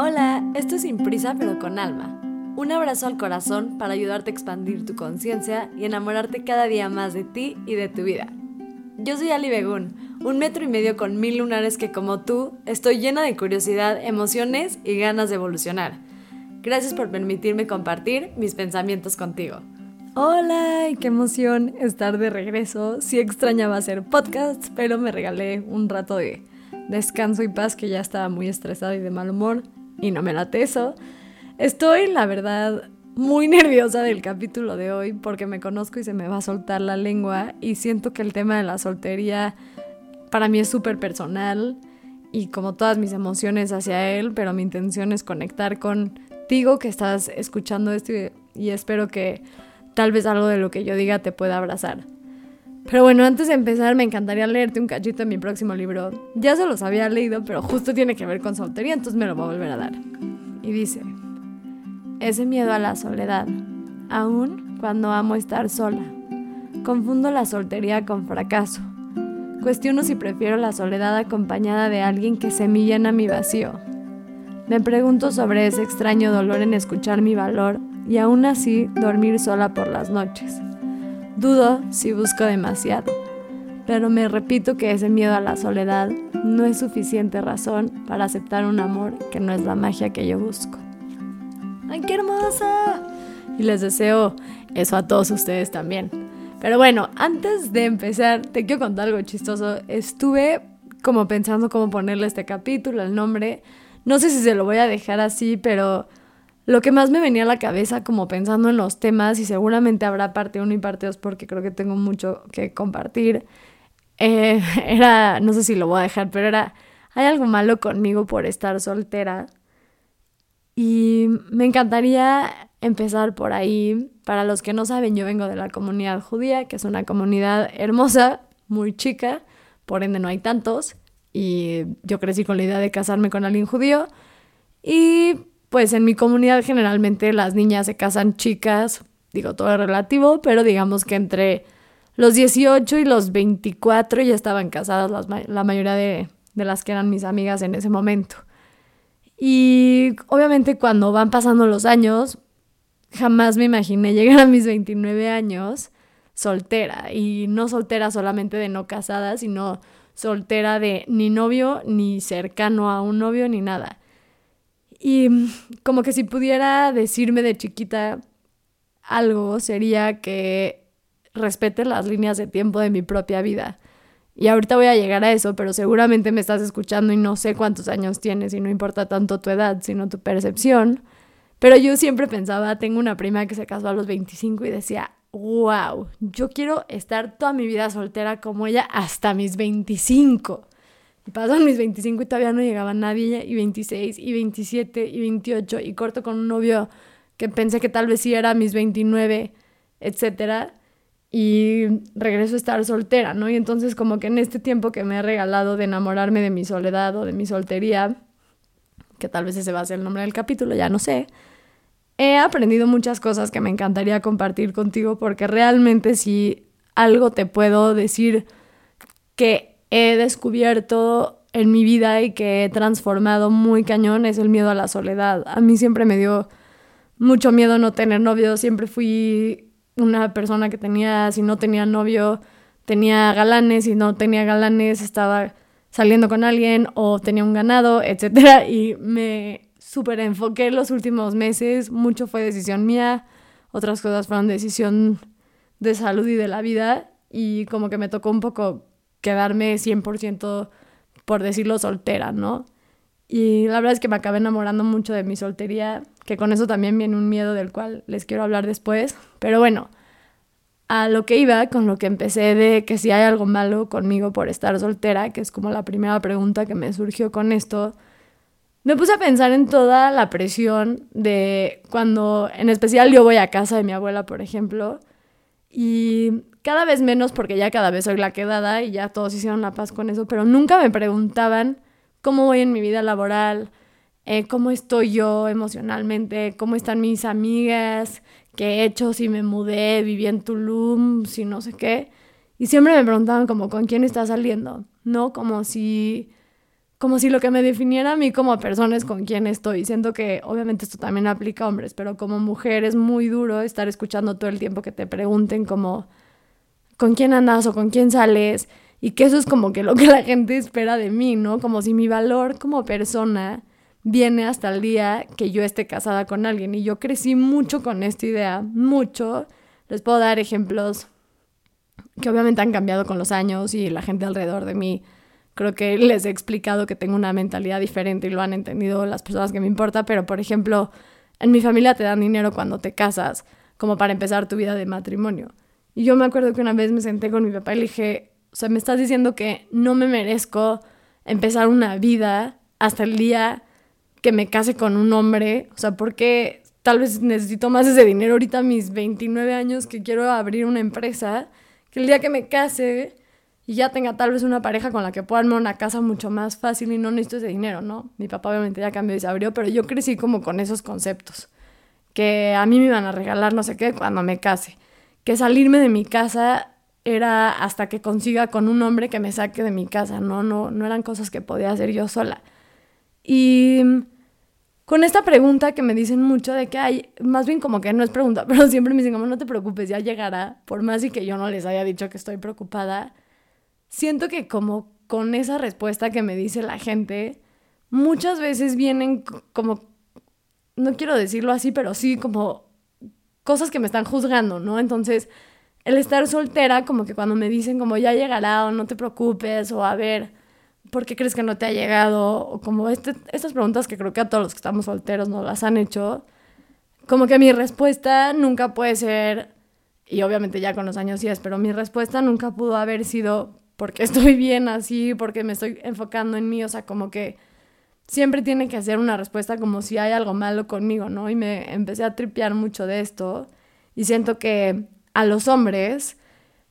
Hola, esto es Sin Prisa pero con Alma. Un abrazo al corazón para ayudarte a expandir tu conciencia y enamorarte cada día más de ti y de tu vida. Yo soy Ali Begún, un metro y medio con mil lunares que como tú estoy llena de curiosidad, emociones y ganas de evolucionar. Gracias por permitirme compartir mis pensamientos contigo. Hola, y qué emoción estar de regreso. Sí extrañaba hacer podcasts, pero me regalé un rato de descanso y paz que ya estaba muy estresada y de mal humor y no me late eso. Estoy, la verdad, muy nerviosa del capítulo de hoy porque me conozco y se me va a soltar la lengua y siento que el tema de la soltería para mí es súper personal y como todas mis emociones hacia él, pero mi intención es conectar contigo que estás escuchando esto y espero que tal vez algo de lo que yo diga te pueda abrazar. Pero bueno, antes de empezar me encantaría leerte un cachito de mi próximo libro. Ya se los había leído, pero justo tiene que ver con soltería, entonces me lo voy a volver a dar. Y dice, ese miedo a la soledad, aún cuando amo estar sola. Confundo la soltería con fracaso. Cuestiono si prefiero la soledad acompañada de alguien que se me mi vacío. Me pregunto sobre ese extraño dolor en escuchar mi valor y aún así dormir sola por las noches. Dudo si busco demasiado, pero me repito que ese miedo a la soledad no es suficiente razón para aceptar un amor que no es la magia que yo busco. ¡Ay, qué hermosa! Y les deseo eso a todos ustedes también. Pero bueno, antes de empezar, te quiero contar algo chistoso. Estuve como pensando cómo ponerle este capítulo, el nombre. No sé si se lo voy a dejar así, pero lo que más me venía a la cabeza como pensando en los temas, y seguramente habrá parte 1 y parte 2 porque creo que tengo mucho que compartir, eh, era, no sé si lo voy a dejar, pero era, hay algo malo conmigo por estar soltera. Y me encantaría empezar por ahí. Para los que no saben, yo vengo de la comunidad judía, que es una comunidad hermosa, muy chica, por ende no hay tantos. Y yo crecí con la idea de casarme con alguien judío. Y pues en mi comunidad generalmente las niñas se casan chicas, digo todo es relativo, pero digamos que entre los 18 y los 24 ya estaban casadas la mayoría de, de las que eran mis amigas en ese momento. Y obviamente cuando van pasando los años, jamás me imaginé llegar a mis 29 años soltera. Y no soltera solamente de no casada, sino soltera de ni novio, ni cercano a un novio, ni nada. Y como que si pudiera decirme de chiquita algo, sería que respete las líneas de tiempo de mi propia vida. Y ahorita voy a llegar a eso, pero seguramente me estás escuchando y no sé cuántos años tienes y no importa tanto tu edad, sino tu percepción. Pero yo siempre pensaba, tengo una prima que se casó a los 25 y decía, wow, yo quiero estar toda mi vida soltera como ella hasta mis 25. Y pasaron mis 25 y todavía no llegaba nadie, y 26, y 27, y 28, y corto con un novio que pensé que tal vez sí era mis 29, etcétera, y regreso a estar soltera, ¿no? Y entonces como que en este tiempo que me he regalado de enamorarme de mi soledad o de mi soltería, que tal vez ese va a ser el nombre del capítulo, ya no sé, he aprendido muchas cosas que me encantaría compartir contigo porque realmente si algo te puedo decir que he descubierto en mi vida y que he transformado muy cañón es el miedo a la soledad. A mí siempre me dio mucho miedo no tener novio, siempre fui una persona que tenía, si no tenía novio, tenía galanes, si no tenía galanes, estaba saliendo con alguien o tenía un ganado, etc. Y me súper enfoqué los últimos meses, mucho fue decisión mía, otras cosas fueron decisión de salud y de la vida. Y como que me tocó un poco quedarme 100% por decirlo soltera, ¿no? Y la verdad es que me acabé enamorando mucho de mi soltería, que con eso también viene un miedo del cual les quiero hablar después. Pero bueno, a lo que iba, con lo que empecé de que si hay algo malo conmigo por estar soltera, que es como la primera pregunta que me surgió con esto, me puse a pensar en toda la presión de cuando, en especial yo voy a casa de mi abuela, por ejemplo, y cada vez menos porque ya cada vez soy la quedada y ya todos hicieron la paz con eso, pero nunca me preguntaban cómo voy en mi vida laboral, eh, cómo estoy yo emocionalmente, cómo están mis amigas, qué he hecho, si me mudé, viví en Tulum, si no sé qué. Y siempre me preguntaban como con quién estás saliendo, ¿no? Como si como si lo que me definiera a mí como persona es con quién estoy. Siento que obviamente esto también aplica a hombres, pero como mujer es muy duro estar escuchando todo el tiempo que te pregunten como con quién andas o con quién sales y que eso es como que lo que la gente espera de mí, ¿no? Como si mi valor como persona viene hasta el día que yo esté casada con alguien y yo crecí mucho con esta idea, mucho. Les puedo dar ejemplos que obviamente han cambiado con los años y la gente alrededor de mí. Creo que les he explicado que tengo una mentalidad diferente y lo han entendido las personas que me importan, pero por ejemplo, en mi familia te dan dinero cuando te casas, como para empezar tu vida de matrimonio. Y yo me acuerdo que una vez me senté con mi papá y le dije, o sea, me estás diciendo que no me merezco empezar una vida hasta el día que me case con un hombre, o sea, porque tal vez necesito más ese dinero ahorita mis 29 años que quiero abrir una empresa, que el día que me case y ya tenga tal vez una pareja con la que pueda armar una casa mucho más fácil y no necesito ese dinero, ¿no? Mi papá obviamente ya cambió y se abrió, pero yo crecí como con esos conceptos, que a mí me iban a regalar no sé qué cuando me case que salirme de mi casa era hasta que consiga con un hombre que me saque de mi casa, no, no, no eran cosas que podía hacer yo sola. Y con esta pregunta que me dicen mucho de que hay, más bien como que no es pregunta, pero siempre me dicen no te preocupes, ya llegará, por más y que yo no les haya dicho que estoy preocupada, siento que como con esa respuesta que me dice la gente, muchas veces vienen como, no quiero decirlo así, pero sí como cosas que me están juzgando, ¿no? Entonces, el estar soltera, como que cuando me dicen como ya llegará o no te preocupes o a ver, ¿por qué crees que no te ha llegado? O como este, estas preguntas que creo que a todos los que estamos solteros nos las han hecho, como que mi respuesta nunca puede ser, y obviamente ya con los años sí es, pero mi respuesta nunca pudo haber sido porque estoy bien así, porque me estoy enfocando en mí, o sea, como que siempre tiene que hacer una respuesta como si hay algo malo conmigo, ¿no? Y me empecé a tripear mucho de esto y siento que a los hombres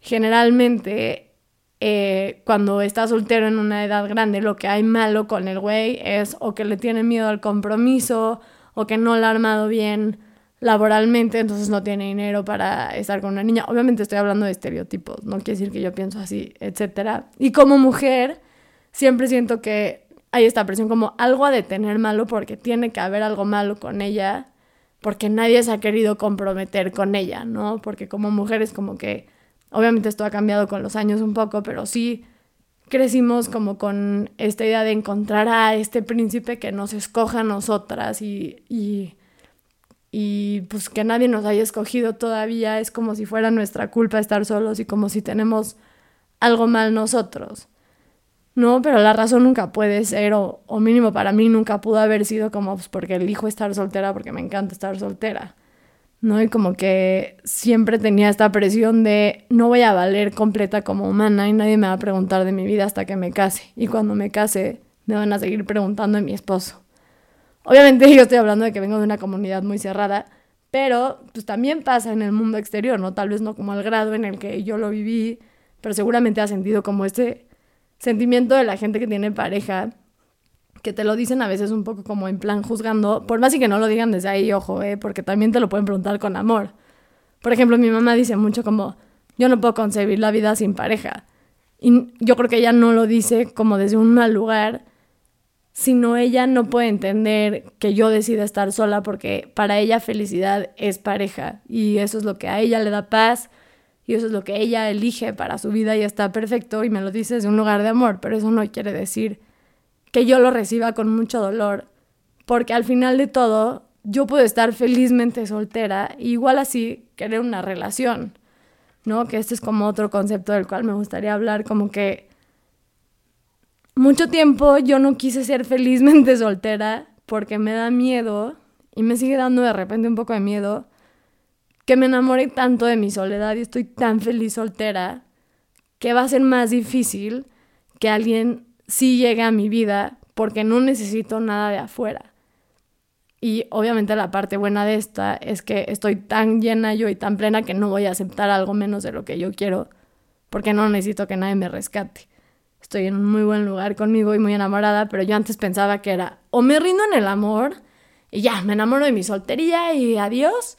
generalmente eh, cuando está soltero en una edad grande lo que hay malo con el güey es o que le tiene miedo al compromiso o que no lo ha armado bien laboralmente, entonces no tiene dinero para estar con una niña. Obviamente estoy hablando de estereotipos, no quiere decir que yo pienso así, etc. Y como mujer, siempre siento que hay esta presión como algo a detener malo porque tiene que haber algo malo con ella, porque nadie se ha querido comprometer con ella, ¿no? Porque como mujeres como que, obviamente esto ha cambiado con los años un poco, pero sí crecimos como con esta idea de encontrar a este príncipe que nos escoja a nosotras y, y, y pues que nadie nos haya escogido todavía es como si fuera nuestra culpa estar solos y como si tenemos algo mal nosotros. No, pero la razón nunca puede ser, o, o mínimo para mí nunca pudo haber sido como pues, porque elijo estar soltera porque me encanta estar soltera. ¿no? Y como que siempre tenía esta presión de no voy a valer completa como humana y nadie me va a preguntar de mi vida hasta que me case. Y cuando me case, me van a seguir preguntando de mi esposo. Obviamente yo estoy hablando de que vengo de una comunidad muy cerrada, pero pues también pasa en el mundo exterior, ¿no? Tal vez no como al grado en el que yo lo viví, pero seguramente ha sentido como este sentimiento de la gente que tiene pareja, que te lo dicen a veces un poco como en plan juzgando, por más y que no lo digan desde ahí, ojo, eh, porque también te lo pueden preguntar con amor. Por ejemplo, mi mamá dice mucho como, yo no puedo concebir la vida sin pareja. Y yo creo que ella no lo dice como desde un mal lugar, sino ella no puede entender que yo decida estar sola porque para ella felicidad es pareja y eso es lo que a ella le da paz y eso es lo que ella elige para su vida y está perfecto y me lo dice desde un lugar de amor, pero eso no quiere decir que yo lo reciba con mucho dolor, porque al final de todo yo puedo estar felizmente soltera e igual así querer una relación, ¿no? Que este es como otro concepto del cual me gustaría hablar, como que mucho tiempo yo no quise ser felizmente soltera porque me da miedo y me sigue dando de repente un poco de miedo que me enamoré tanto de mi soledad y estoy tan feliz soltera que va a ser más difícil que alguien sí llegue a mi vida porque no necesito nada de afuera. Y obviamente la parte buena de esta es que estoy tan llena yo y tan plena que no voy a aceptar algo menos de lo que yo quiero porque no necesito que nadie me rescate. Estoy en un muy buen lugar conmigo y muy enamorada, pero yo antes pensaba que era o me rindo en el amor y ya, me enamoro de mi soltería y adiós,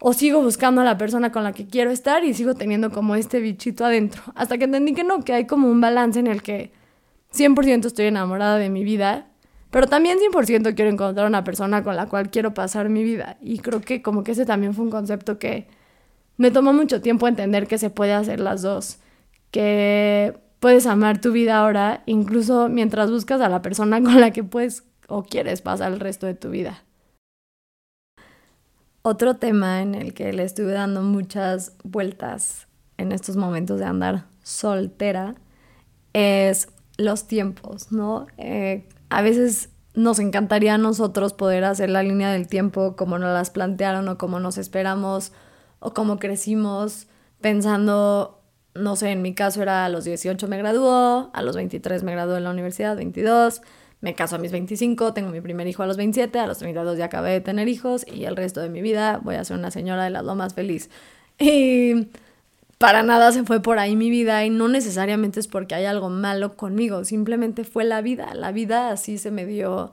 o sigo buscando a la persona con la que quiero estar y sigo teniendo como este bichito adentro. Hasta que entendí que no, que hay como un balance en el que 100% estoy enamorada de mi vida, pero también 100% quiero encontrar una persona con la cual quiero pasar mi vida. Y creo que como que ese también fue un concepto que me tomó mucho tiempo entender que se puede hacer las dos, que puedes amar tu vida ahora, incluso mientras buscas a la persona con la que puedes o quieres pasar el resto de tu vida. Otro tema en el que le estuve dando muchas vueltas en estos momentos de andar soltera es los tiempos, ¿no? Eh, a veces nos encantaría a nosotros poder hacer la línea del tiempo como nos las plantearon o como nos esperamos o como crecimos pensando, no sé, en mi caso era a los 18 me graduó, a los 23 me gradué en la universidad, 22, me caso a mis 25, tengo mi primer hijo a los 27, a los 32 ya acabé de tener hijos y el resto de mi vida voy a ser una señora de las lomas feliz. Y para nada se fue por ahí mi vida y no necesariamente es porque hay algo malo conmigo, simplemente fue la vida, la vida así se me dio.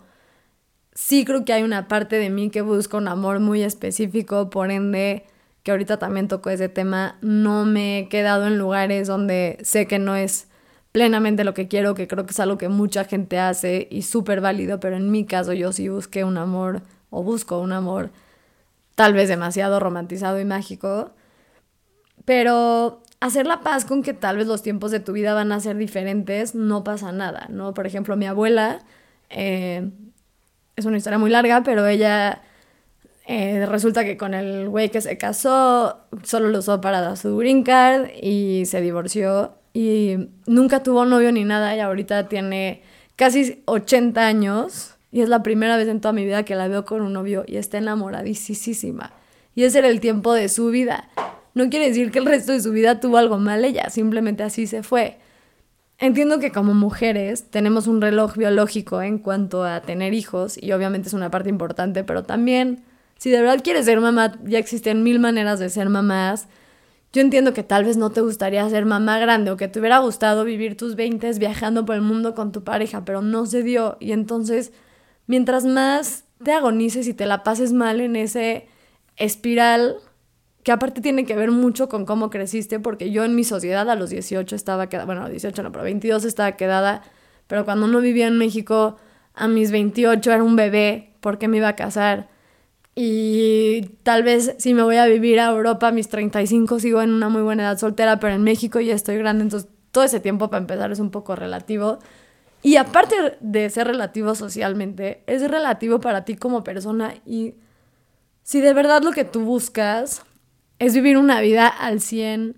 Sí creo que hay una parte de mí que busca un amor muy específico, por ende, que ahorita también toco ese tema, no me he quedado en lugares donde sé que no es plenamente lo que quiero, que creo que es algo que mucha gente hace y súper válido, pero en mi caso yo sí busqué un amor o busco un amor tal vez demasiado romantizado y mágico pero hacer la paz con que tal vez los tiempos de tu vida van a ser diferentes, no pasa nada, ¿no? Por ejemplo, mi abuela, eh, es una historia muy larga, pero ella eh, resulta que con el güey que se casó, solo lo usó para dar su green card y se divorció y nunca tuvo novio ni nada y ahorita tiene casi 80 años y es la primera vez en toda mi vida que la veo con un novio y está enamoradísima. Y ese era el tiempo de su vida no quiere decir que el resto de su vida tuvo algo mal ella, simplemente así se fue. Entiendo que como mujeres tenemos un reloj biológico en cuanto a tener hijos y obviamente es una parte importante, pero también si de verdad quieres ser mamá, ya existen mil maneras de ser mamás. Yo entiendo que tal vez no te gustaría ser mamá grande o que te hubiera gustado vivir tus 20 viajando por el mundo con tu pareja, pero no se dio. Y entonces, mientras más te agonices y te la pases mal en ese espiral, que aparte tiene que ver mucho con cómo creciste, porque yo en mi sociedad a los 18 estaba quedada, bueno, a los 18 no, pero 22 estaba quedada, pero cuando no vivía en México, a mis 28 era un bebé, porque me iba a casar. Y tal vez si me voy a vivir a Europa a mis 35 sigo en una muy buena edad soltera, pero en México ya estoy grande, entonces todo ese tiempo para empezar es un poco relativo. Y aparte de ser relativo socialmente, es relativo para ti como persona y si de verdad lo que tú buscas es vivir una vida al 100.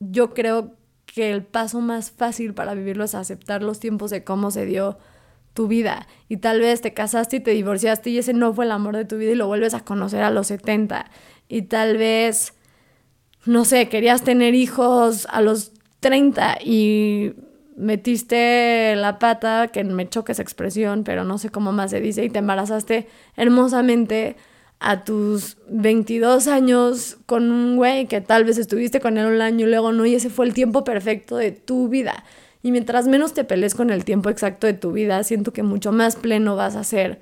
Yo creo que el paso más fácil para vivirlo es aceptar los tiempos de cómo se dio tu vida. Y tal vez te casaste y te divorciaste y ese no fue el amor de tu vida y lo vuelves a conocer a los 70. Y tal vez, no sé, querías tener hijos a los 30 y metiste la pata, que me choca esa expresión, pero no sé cómo más se dice, y te embarazaste hermosamente a tus 22 años con un güey que tal vez estuviste con él un año y luego no, y ese fue el tiempo perfecto de tu vida. Y mientras menos te pelees con el tiempo exacto de tu vida, siento que mucho más pleno vas a ser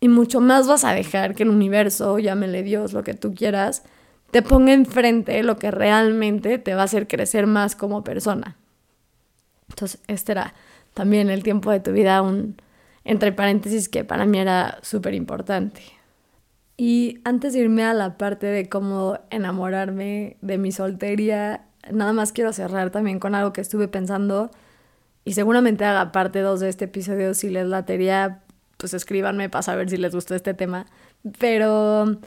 y mucho más vas a dejar que el universo, llámele Dios, lo que tú quieras, te ponga enfrente lo que realmente te va a hacer crecer más como persona. Entonces, este era también el tiempo de tu vida, un entre paréntesis que para mí era súper importante. Y antes de irme a la parte de cómo enamorarme de mi soltería, nada más quiero cerrar también con algo que estuve pensando y seguramente haga parte 2 de este episodio si les latería, pues escríbanme para saber si les gustó este tema. Pero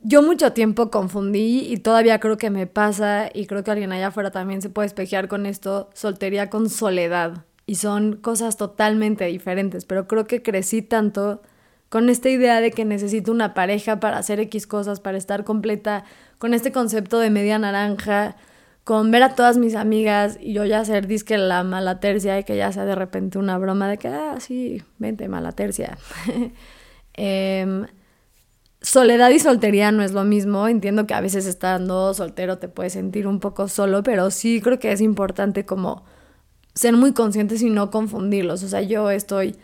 yo mucho tiempo confundí y todavía creo que me pasa y creo que alguien allá afuera también se puede espejear con esto, soltería con soledad. Y son cosas totalmente diferentes, pero creo que crecí tanto con esta idea de que necesito una pareja para hacer X cosas, para estar completa, con este concepto de media naranja, con ver a todas mis amigas y yo ya hacer disque la mala tercia y que ya sea de repente una broma de que, ah, sí, vente, mala tercia. Em, soledad y soltería no es lo mismo. Entiendo que a veces estando soltero te puedes sentir un poco solo, pero sí creo que es importante como ser muy conscientes y no confundirlos. O sea, yo estoy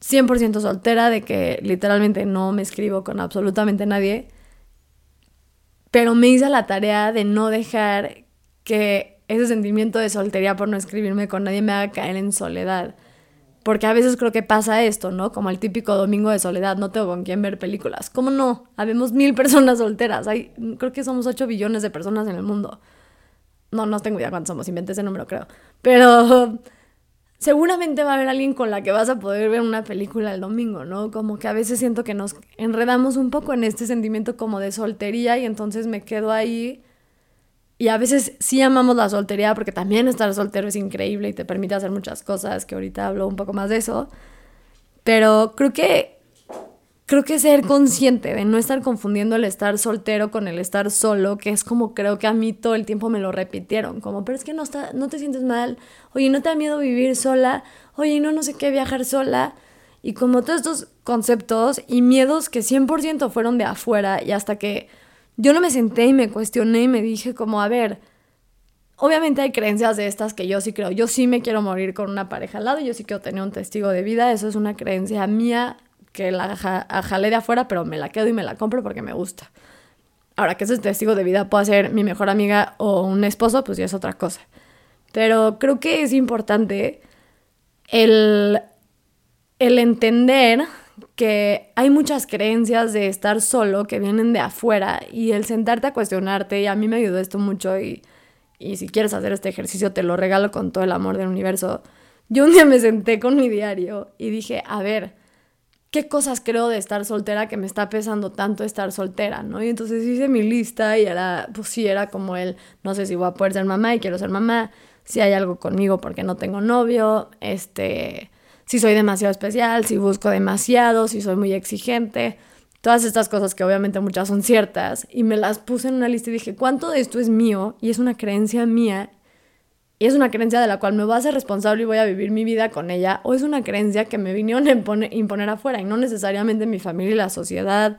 100% soltera, de que literalmente no me escribo con absolutamente nadie, pero me hice la tarea de no dejar que ese sentimiento de soltería por no escribirme con nadie me haga caer en soledad. Porque a veces creo que pasa esto, ¿no? Como el típico domingo de soledad, no tengo con quién ver películas. ¿Cómo no? Habemos mil personas solteras. Hay, creo que somos 8 billones de personas en el mundo. No, no tengo idea cuántos somos, inventé ese número, creo. Pero seguramente va a haber alguien con la que vas a poder ver una película el domingo, ¿no? Como que a veces siento que nos enredamos un poco en este sentimiento como de soltería y entonces me quedo ahí. Y a veces sí amamos la soltería porque también estar soltero es increíble y te permite hacer muchas cosas, que ahorita hablo un poco más de eso. Pero creo que creo que ser consciente de no estar confundiendo el estar soltero con el estar solo, que es como creo que a mí todo el tiempo me lo repitieron, como, pero es que no, está, no te sientes mal, oye, no te da miedo vivir sola, oye, no, no sé qué, viajar sola. Y como todos estos conceptos y miedos que 100% fueron de afuera y hasta que yo no me senté y me cuestioné y me dije como, a ver, obviamente hay creencias de estas que yo sí creo, yo sí me quiero morir con una pareja al lado, yo sí quiero tener un testigo de vida, eso es una creencia mía que la jalé de afuera, pero me la quedo y me la compro porque me gusta. Ahora que ese testigo de vida pueda ser mi mejor amiga o un esposo, pues ya es otra cosa. Pero creo que es importante el, el entender que hay muchas creencias de estar solo que vienen de afuera y el sentarte a cuestionarte, y a mí me ayudó esto mucho y, y si quieres hacer este ejercicio te lo regalo con todo el amor del universo. Yo un día me senté con mi diario y dije, a ver, qué cosas creo de estar soltera que me está pesando tanto estar soltera, ¿no? Y entonces hice mi lista y era, pues sí, era como el, no sé si voy a poder ser mamá y quiero ser mamá, si hay algo conmigo porque no tengo novio, este, si soy demasiado especial, si busco demasiado, si soy muy exigente, todas estas cosas que obviamente muchas son ciertas y me las puse en una lista y dije, ¿cuánto de esto es mío? Y es una creencia mía es una creencia de la cual me voy a ser responsable y voy a vivir mi vida con ella, o es una creencia que me vinieron a imponer, afuera y no necesariamente mi familia y la sociedad,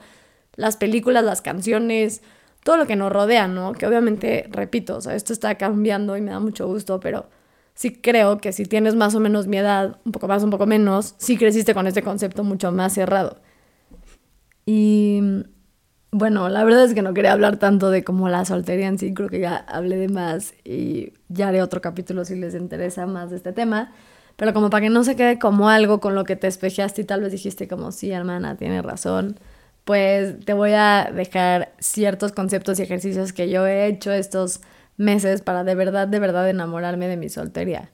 las películas, las canciones, todo lo que nos rodea, ¿no? Que obviamente, repito, o sea, esto está cambiando y me da mucho gusto, pero sí creo que si tienes más o menos mi edad, un poco más, un poco menos, sí creciste con este concepto mucho más cerrado. Y bueno, la verdad es que no quería hablar tanto de como la soltería en sí, creo que ya hablé de más y ya haré otro capítulo si les interesa más de este tema. Pero como para que no se quede como algo con lo que te espejaste y tal vez dijiste como, sí, hermana, tiene razón, pues te voy a dejar ciertos conceptos y ejercicios que yo he hecho estos meses para de verdad, de verdad enamorarme de mi soltería.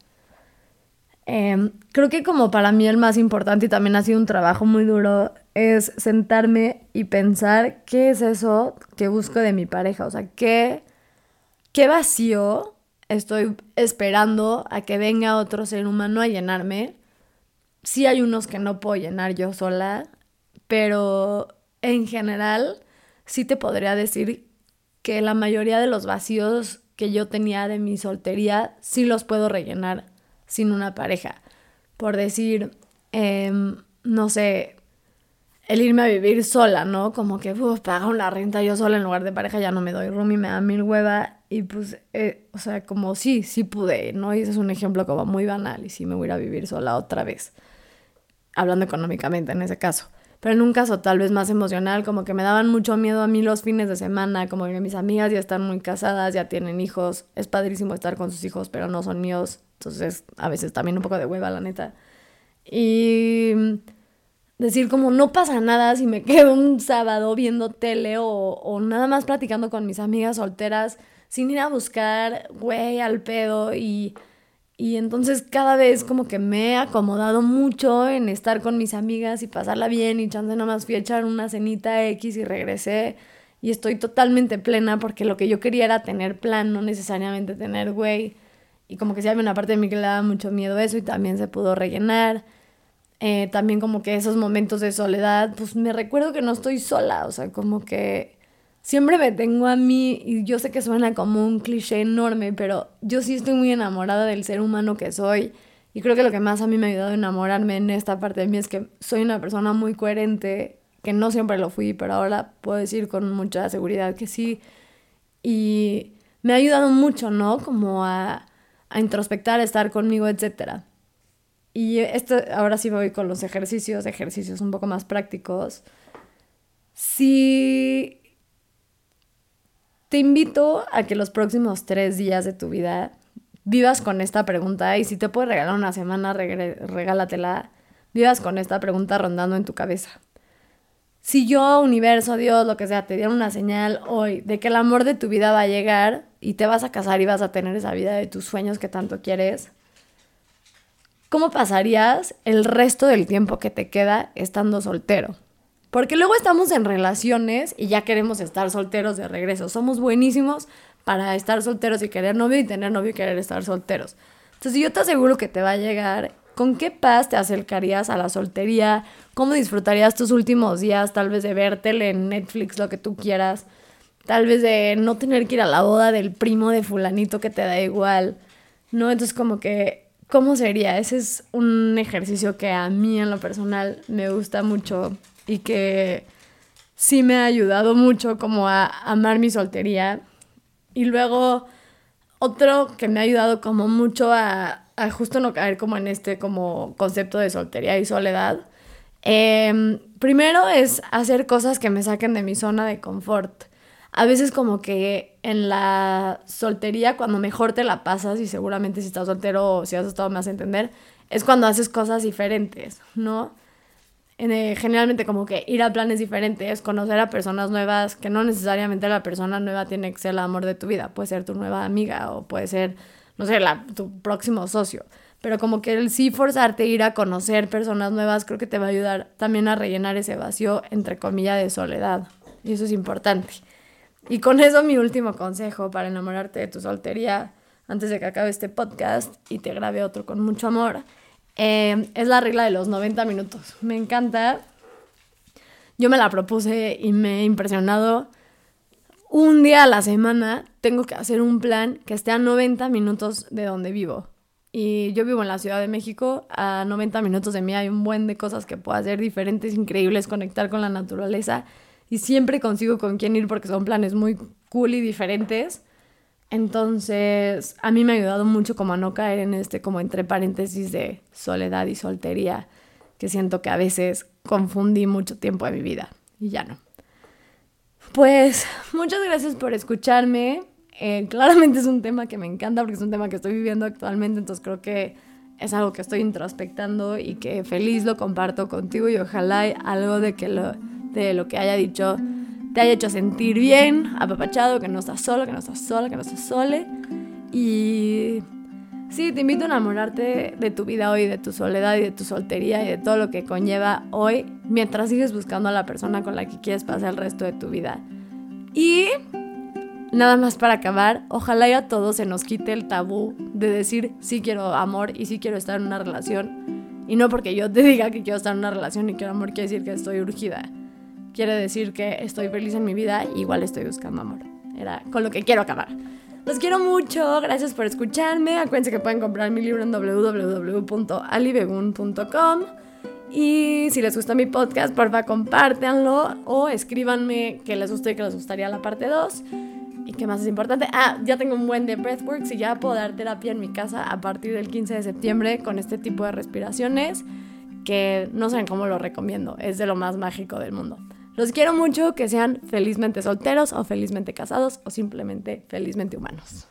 Em, creo que como para mí el más importante y también ha sido un trabajo muy duro es sentarme y pensar qué es eso que busco de mi pareja, o sea, qué, qué vacío estoy esperando a que venga otro ser humano a llenarme. Sí hay unos que no puedo llenar yo sola, pero en general sí te podría decir que la mayoría de los vacíos que yo tenía de mi soltería sí los puedo rellenar sin una pareja. Por decir, em, no sé, el irme a vivir sola, ¿no? Como que, uf, paga una renta yo sola en lugar de pareja, ya no me doy room y me da mil hueva. Y pues, eh, o sea, como sí, sí pude, ¿no? Y ese es un ejemplo como muy banal y sí me voy a vivir sola otra vez. Hablando económicamente en ese caso. Pero en un caso tal vez más emocional, como que me daban mucho miedo a mí los fines de semana, como que mis amigas ya están muy casadas, ya tienen hijos, es padrísimo estar con sus hijos, pero no son míos, entonces, a veces también un poco de hueva, la neta. Y decir como no pasa nada si me quedo un sábado viendo tele o, o nada más platicando con mis amigas solteras sin ir a buscar, güey, al pedo. Y, y entonces cada vez como que me he acomodado mucho en estar con mis amigas y pasarla bien y chance nada más fui a echar una cenita X y regresé. Y estoy totalmente plena porque lo que yo quería era tener plan, no necesariamente tener güey. Y como que sí había una parte de mí que le daba mucho miedo eso y también se pudo rellenar. Eh, también como que esos momentos de soledad, pues me recuerdo que no estoy sola, o sea, como que siempre me tengo a mí y yo sé que suena como un cliché enorme, pero yo sí estoy muy enamorada del ser humano que soy y creo que lo que más a mí me ha ayudado a enamorarme en esta parte de mí es que soy una persona muy coherente, que no siempre lo fui, pero ahora puedo decir con mucha seguridad que sí y me ha ayudado mucho, ¿no? Como a a introspectar, a estar conmigo, etc. Y esto, ahora sí voy con los ejercicios, ejercicios un poco más prácticos. Si te invito a que los próximos tres días de tu vida vivas con esta pregunta y si te puedes regalar una semana, regálatela. Vivas con esta pregunta rondando en tu cabeza. Si yo, universo, Dios, lo que sea, te dieron una señal hoy de que el amor de tu vida va a llegar y te vas a casar y vas a tener esa vida de tus sueños que tanto quieres, ¿cómo pasarías el resto del tiempo que te queda estando soltero? Porque luego estamos en relaciones y ya queremos estar solteros de regreso. Somos buenísimos para estar solteros y querer novio y tener novio y querer estar solteros. Entonces yo te aseguro que te va a llegar. ¿Con qué paz te acercarías a la soltería? ¿Cómo disfrutarías tus últimos días? Tal vez de vértele en Netflix, lo que tú quieras. Tal vez de no tener que ir a la boda del primo de fulanito que te da igual. ¿No? Entonces como que ¿Cómo sería? Ese es un ejercicio que a mí en lo personal me gusta mucho y que sí me ha ayudado mucho como a amar mi soltería. Y luego otro que me ha ayudado como mucho a, justo no caer como en este como concepto de soltería y soledad. Em, primero es hacer cosas que me saquen de mi zona de confort a veces como que en la soltería, cuando mejor te la pasas, y seguramente si estás soltero o si has estado más a entender, es cuando haces cosas diferentes, ¿no? Eh, generalmente como que ir a planes diferentes, conocer a personas nuevas, que no necesariamente la persona nueva tiene que ser el amor de tu vida, puede ser tu nueva amiga o puede ser, no sé, la, tu próximo socio. Pero como que el sí forzarte a ir a conocer personas nuevas creo que te va a ayudar también a rellenar ese vacío, entre comillas, de soledad. Y eso es importante. Y con eso mi último consejo para enamorarte de tu soltería antes de que acabe este podcast y te grabe otro con mucho amor, eh, es la regla de los 90 minutos. Me encanta. Yo me la propuse y me he impresionado. Un día a la semana tengo que hacer un plan que esté a 90 minutos de donde vivo. Y yo vivo en la Ciudad de México, a 90 minutos de mí hay un buen de cosas que puedo hacer diferentes, increíbles, conectar con la naturaleza y siempre consigo con quién ir porque son planes muy cool y diferentes. Entonces, a mí me ha ayudado mucho como a no caer en este como entre paréntesis de soledad y soltería, que siento que a veces confundí mucho tiempo de mi vida y ya no. Pues muchas gracias por escucharme. Eh, claramente es un tema que me encanta porque es un tema que estoy viviendo actualmente, entonces creo que es algo que estoy introspectando y que feliz lo comparto contigo y ojalá algo de que lo de lo que haya dicho te haya hecho sentir bien, apapachado, que no estás solo, que no estás sola, que no estás sole. Y sí, te invito a enamorarte de tu vida hoy, de tu soledad y de tu soltería y de todo lo que conlleva hoy, mientras sigues buscando a la persona con la que quieres pasar el resto de tu vida. Y nada más para acabar, ojalá y a todos se nos quite el tabú de decir sí quiero amor y sí quiero estar en una relación. Y no porque yo te diga que quiero estar en una relación y quiero amor, quiere decir que estoy urgida quiere decir que estoy feliz en mi vida y igual estoy buscando amor. Era con lo que quiero acabar. Los quiero mucho, gracias por escucharme. Acuérdense que pueden comprar mi libro en www.alibegun.com. Y si les gusta mi podcast, porfa, compártanlo o escríbanme que les guste y que les gustaría la parte 2. ¿Y qué más es importante? Ah, ya tengo un buen de Breathworks y ya puedo dar terapia en mi casa a partir del 15 de septiembre con este tipo de respiraciones que no saben cómo lo recomiendo. Es de lo más mágico del mundo. Los quiero mucho, que sean felizmente solteros o felizmente casados o simplemente felizmente humanos.